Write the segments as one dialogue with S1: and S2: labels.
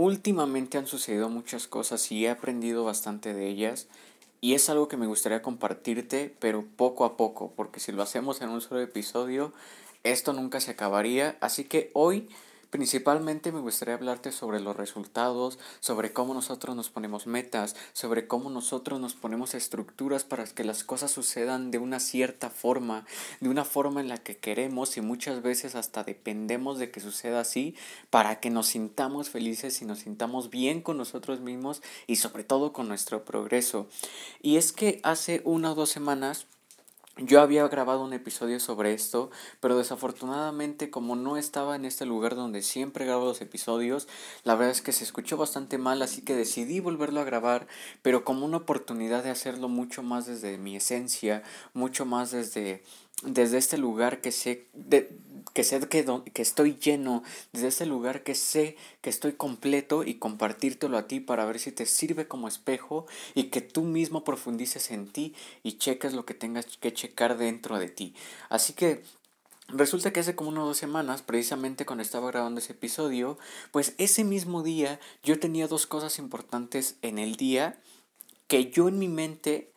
S1: últimamente han sucedido muchas cosas y he aprendido bastante de ellas y es algo que me gustaría compartirte, pero poco a poco, porque si lo hacemos en un solo episodio, esto nunca se acabaría. Así que hoy Principalmente me gustaría hablarte sobre los resultados, sobre cómo nosotros nos ponemos metas, sobre cómo nosotros nos ponemos estructuras para que las cosas sucedan de una cierta forma, de una forma en la que queremos y muchas veces hasta dependemos de que suceda así para que nos sintamos felices y nos sintamos bien con nosotros mismos y sobre todo con nuestro progreso. Y es que hace una o dos semanas yo había grabado un episodio sobre esto, pero desafortunadamente como no estaba en este lugar donde siempre grabo los episodios, la verdad es que se escuchó bastante mal, así que decidí volverlo a grabar, pero como una oportunidad de hacerlo mucho más desde mi esencia, mucho más desde desde este lugar que sé, de, que sé que, que estoy lleno, desde este lugar que sé que estoy completo y compartírtelo a ti para ver si te sirve como espejo y que tú mismo profundices en ti y cheques lo que tengas que checar dentro de ti. Así que Resulta que hace como unas dos semanas, precisamente cuando estaba grabando ese episodio, pues ese mismo día yo tenía dos cosas importantes en el día que yo en mi mente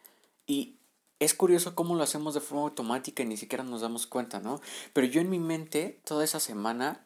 S1: y es curioso cómo lo hacemos de forma automática y ni siquiera nos damos cuenta, ¿no? Pero yo en mi mente, toda esa semana,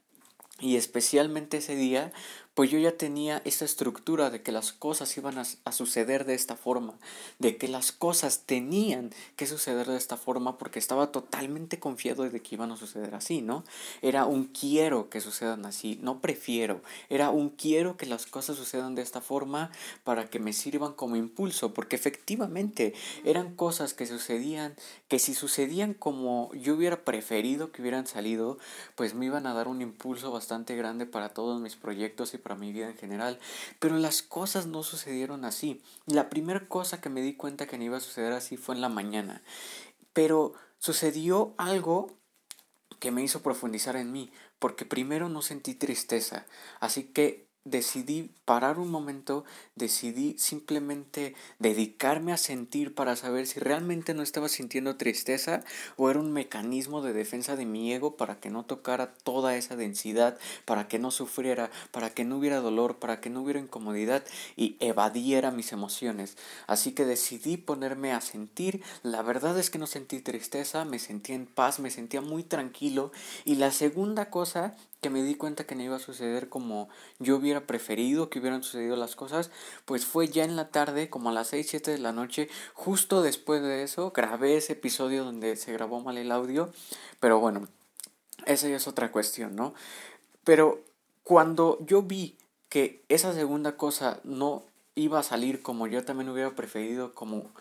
S1: y especialmente ese día, pues yo ya tenía esa estructura de que las cosas iban a, suceder de esta forma, de que las cosas tenían que suceder de esta forma porque estaba totalmente confiado de que iban a suceder así, ¿no? Era un quiero que sucedan así, no prefiero, era un quiero que las cosas sucedan de esta forma para que me sirvan como impulso, porque efectivamente eran cosas que sucedían, que si sucedían como yo hubiera preferido que hubieran salido, pues me iban a dar un impulso bastante grande para todos mis proyectos y para mi vida en general. Pero las cosas no sucedieron así. La primera cosa que me di cuenta que no iba a suceder así fue en la mañana. Pero sucedió algo que me hizo profundizar en mí, porque primero no sentí tristeza, así que decidí parar un momento, decidí simplemente dedicarme a sentir para saber si realmente no estaba sintiendo tristeza o era un mecanismo de defensa de mi ego para que no tocara toda esa densidad, para que no sufriera, para que no hubiera dolor, para que no hubiera incomodidad y evadiera mis emociones. Así que decidí ponerme a sentir. La verdad es que no sentí tristeza, me sentía en paz, me sentía muy tranquilo y la segunda cosa que me di cuenta que no iba a suceder como yo hubiera preferido que hubieran sucedido las cosas, pues fue ya en la tarde, como a las 6, 7 de la noche, justo después de eso, grabé ese episodio donde se grabó mal el audio, pero bueno, esa ya es otra cuestión, ¿no? Pero cuando yo vi que esa segunda cosa no iba a salir como yo también hubiera preferido, como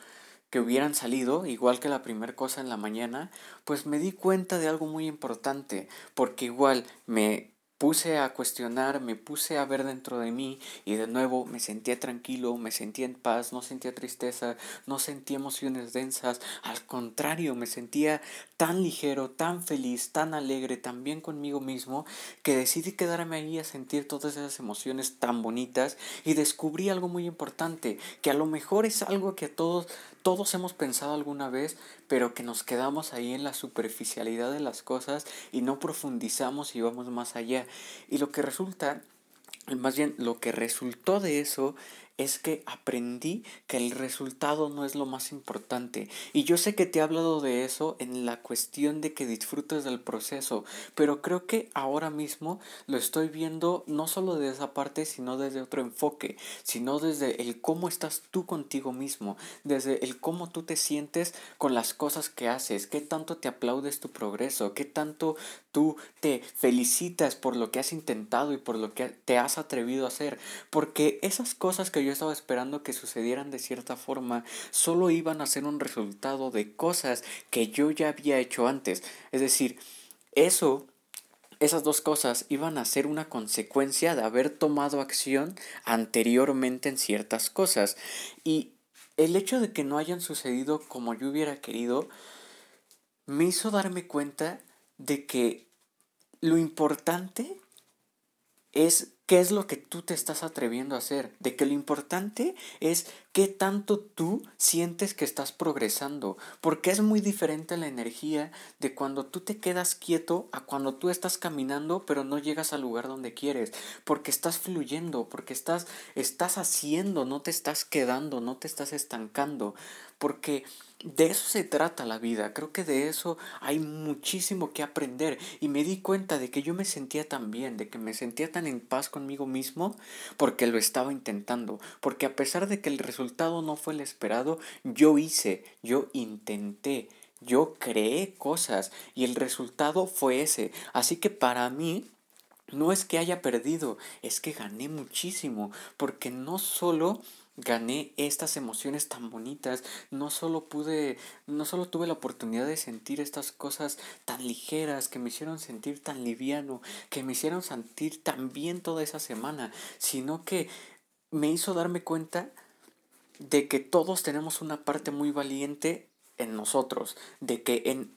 S1: que hubieran salido, igual que la primera cosa en la mañana, pues me di cuenta de algo muy importante, porque igual me puse a cuestionar, me puse a ver dentro de mí y de nuevo me sentía tranquilo, me sentía en paz, no sentía tristeza, no sentía emociones densas, al contrario, me sentía tan ligero, tan feliz, tan alegre, tan bien conmigo mismo, que decidí quedarme ahí a sentir todas esas emociones tan bonitas y descubrí algo muy importante, que a lo mejor es algo que a todos todos hemos pensado alguna vez, pero que nos quedamos ahí en la superficialidad de las cosas y no profundizamos y vamos más allá. Y lo que resulta, más bien lo que resultó de eso es que aprendí que el resultado no es lo más importante. Y yo sé que te he hablado de eso en la cuestión de que disfrutes del proceso, pero creo que ahora mismo lo estoy viendo no solo de esa parte, sino desde otro enfoque, sino desde el cómo estás tú contigo mismo, desde el cómo tú te sientes con las cosas que haces, qué tanto te aplaudes tu progreso, qué tanto tú te felicitas por lo que has intentado y por lo que te has atrevido a hacer, porque esas cosas que yo estaba esperando que sucedieran de cierta forma, solo iban a ser un resultado de cosas que yo ya había hecho antes. Es decir, eso esas dos cosas iban a ser una consecuencia de haber tomado acción anteriormente en ciertas cosas. Y el hecho de que no hayan sucedido como yo hubiera querido me hizo darme cuenta de que lo importante es qué es lo que tú te estás atreviendo a hacer, de que lo importante es qué tanto tú sientes que estás progresando, porque es muy diferente la energía de cuando tú te quedas quieto a cuando tú estás caminando pero no llegas al lugar donde quieres, porque estás fluyendo, porque estás estás haciendo, no te estás quedando, no te estás estancando, porque de eso se trata la vida, creo que de eso hay muchísimo que aprender. Y me di cuenta de que yo me sentía tan bien, de que me sentía tan en paz conmigo mismo porque lo estaba intentando, porque a pesar de que el resultado no fue el esperado, yo hice, yo intenté, yo creé cosas y el resultado fue ese, así que para mí no es que haya perdido, es que gané muchísimo, porque no solo gané estas emociones tan bonitas, no solo pude, no solo tuve la oportunidad de sentir estas cosas tan ligeras que me hicieron sentir tan liviano, que me hicieron sentir tan bien toda esa semana, sino que me hizo darme cuenta de que todos tenemos una parte muy valiente en nosotros, de que en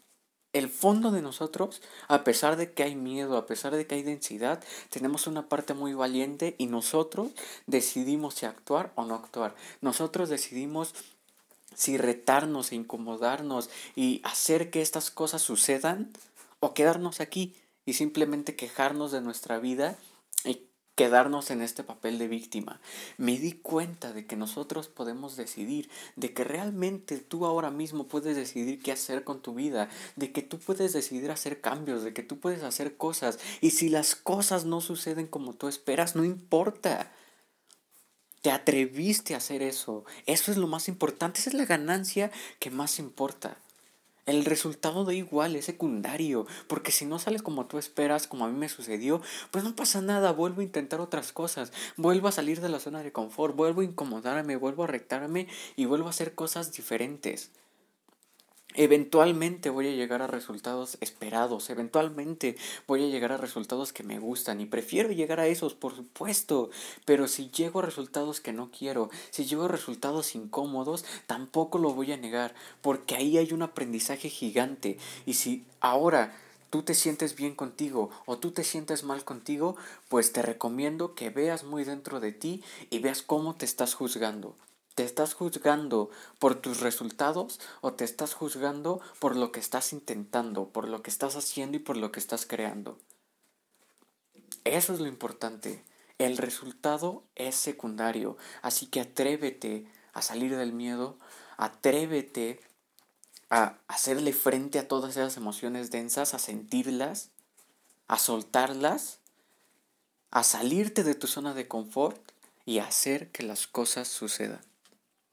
S1: el fondo de nosotros, a pesar de que hay miedo, a pesar de que hay densidad, tenemos una parte muy valiente y nosotros decidimos si actuar o no actuar. Nosotros decidimos si retarnos e incomodarnos y hacer que estas cosas sucedan o quedarnos aquí y simplemente quejarnos de nuestra vida y quedarnos en este papel de víctima. Me di cuenta de que nosotros podemos decidir, de que realmente tú ahora mismo puedes decidir qué hacer con tu vida, de que tú puedes decidir hacer cambios, de que tú puedes hacer cosas. Y si las cosas no suceden como tú esperas, no importa. Te atreviste a hacer eso. Eso es lo más importante. Esa es la ganancia que más importa. El resultado da igual, es secundario, porque si no sales como tú esperas, como a mí me sucedió, pues no pasa nada, vuelvo a intentar otras cosas, vuelvo a salir de la zona de confort, vuelvo a incomodarme, vuelvo a rectarme y vuelvo a hacer cosas diferentes. Eventualmente voy a llegar a resultados esperados, eventualmente voy a llegar a resultados que me gustan y prefiero llegar a esos, por supuesto, pero si llego a resultados que no quiero, si llego a resultados incómodos, tampoco lo voy a negar, porque ahí hay un aprendizaje gigante y si ahora tú te sientes bien contigo o tú te sientes mal contigo, pues te recomiendo que veas muy dentro de ti y veas cómo te estás juzgando. ¿Te estás juzgando por tus resultados o te estás juzgando por lo que estás intentando, por lo que estás haciendo y por lo que estás creando? Eso es lo importante. El resultado es secundario, así que atrévete a salir del miedo, atrévete a hacerle frente a todas esas emociones densas, a sentirlas, a soltarlas, a salirte de tu zona de confort y a hacer que las cosas sucedan.